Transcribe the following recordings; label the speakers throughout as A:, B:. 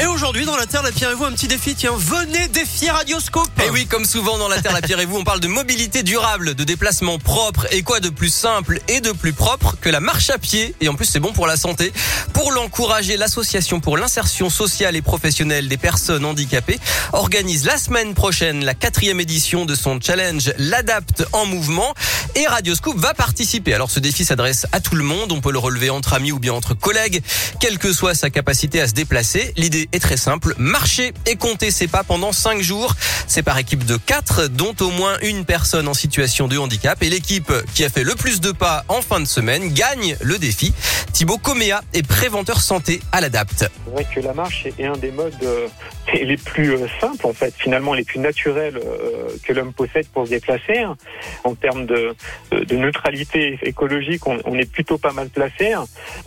A: Et aujourd'hui, dans la Terre, la Pierre et vous, un petit défi. Tiens, venez défier Radioscope.
B: Et oui, comme souvent dans la Terre, la Pierre et vous, on parle de mobilité durable, de déplacement propre. Et quoi de plus simple et de plus propre que la marche à pied Et en plus, c'est bon pour la santé. Pour l'encourager, l'association pour l'insertion sociale et professionnelle des personnes handicapées organise la semaine prochaine la quatrième édition de son challenge L'Adapte en mouvement. Et Radioscope va participer. Alors ce défi s'adresse à tout le monde. On peut le relever entre amis ou bien entre collègues, quelle que soit sa capacité à se déplacer. L'idée est très simple. Marcher et compter ses pas pendant 5 jours. C'est par équipe de 4, dont au moins une personne en situation de handicap. Et l'équipe qui a fait le plus de pas en fin de semaine gagne le défi. Thibaut Coméa est préventeur santé à l'ADAPT.
C: C'est vrai que la marche est un des modes euh, les plus euh, simples, en fait, finalement les plus naturels euh, que l'homme possède pour se déplacer. En termes de, de neutralité écologique, on, on, est plutôt pas mal placé.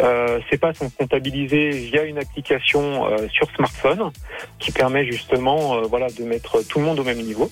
C: Euh, ces pas sont comptabilisés via une application sur smartphone qui permet justement euh, voilà de mettre tout le monde au même niveau.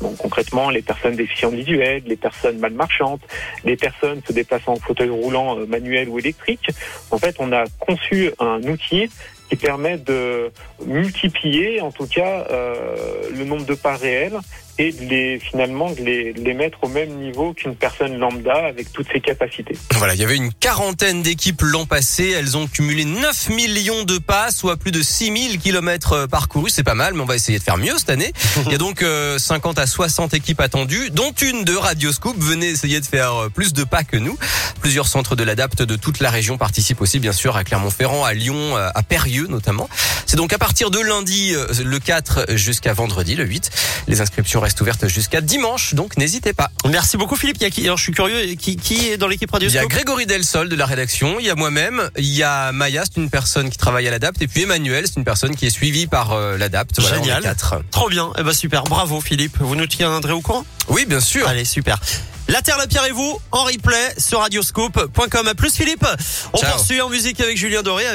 C: Donc concrètement, les personnes déficientes visuelles, les personnes mal marchantes, les personnes se déplaçant en fauteuil roulant euh, manuel ou électrique. En fait, on a conçu un outil qui permet de multiplier en tout cas euh, le nombre de pas réels et de les finalement de les, les mettre au même niveau qu'une personne lambda avec toutes ses capacités.
B: Voilà, il y avait une quarantaine d'équipes l'an passé, elles ont cumulé 9 millions de pas, soit plus de 6000 kilomètres parcourus, c'est pas mal, mais on va essayer de faire mieux cette année. Il y a donc euh, 50 à 60 équipes attendues, dont une de Radioscoop. Venez essayer de faire euh, plus de pas que nous. Plusieurs centres de l'ADAPT de toute la région participent aussi, bien sûr, à Clermont-Ferrand, à Lyon, euh, à Périeux notamment. C'est donc à partir de lundi, euh, le 4 jusqu'à vendredi, le 8. Les inscriptions restent ouvertes jusqu'à dimanche, donc n'hésitez pas.
A: Merci beaucoup Philippe. Il y a qui, alors je suis curieux, qui, qui est dans l'équipe Radio
B: Il y a Grégory Delsol de la rédaction, il y a moi-même, il y a Maya, c'est une personne qui travaille à l'ADAPT, et puis Emmanuel, c'est une personne qui est suivie par euh, l'ADAPT. Voilà,
A: Génial.
B: Quatre.
A: Trop bien. Eh ben super. Bravo Philippe. Vous nous tiendrez au courant?
B: Oui, bien sûr.
A: Allez, super. La Terre, la Pierre et vous, en replay sur radioscope.com. À plus Philippe. On
B: Ciao.
A: poursuit en musique avec Julien Doré. Avec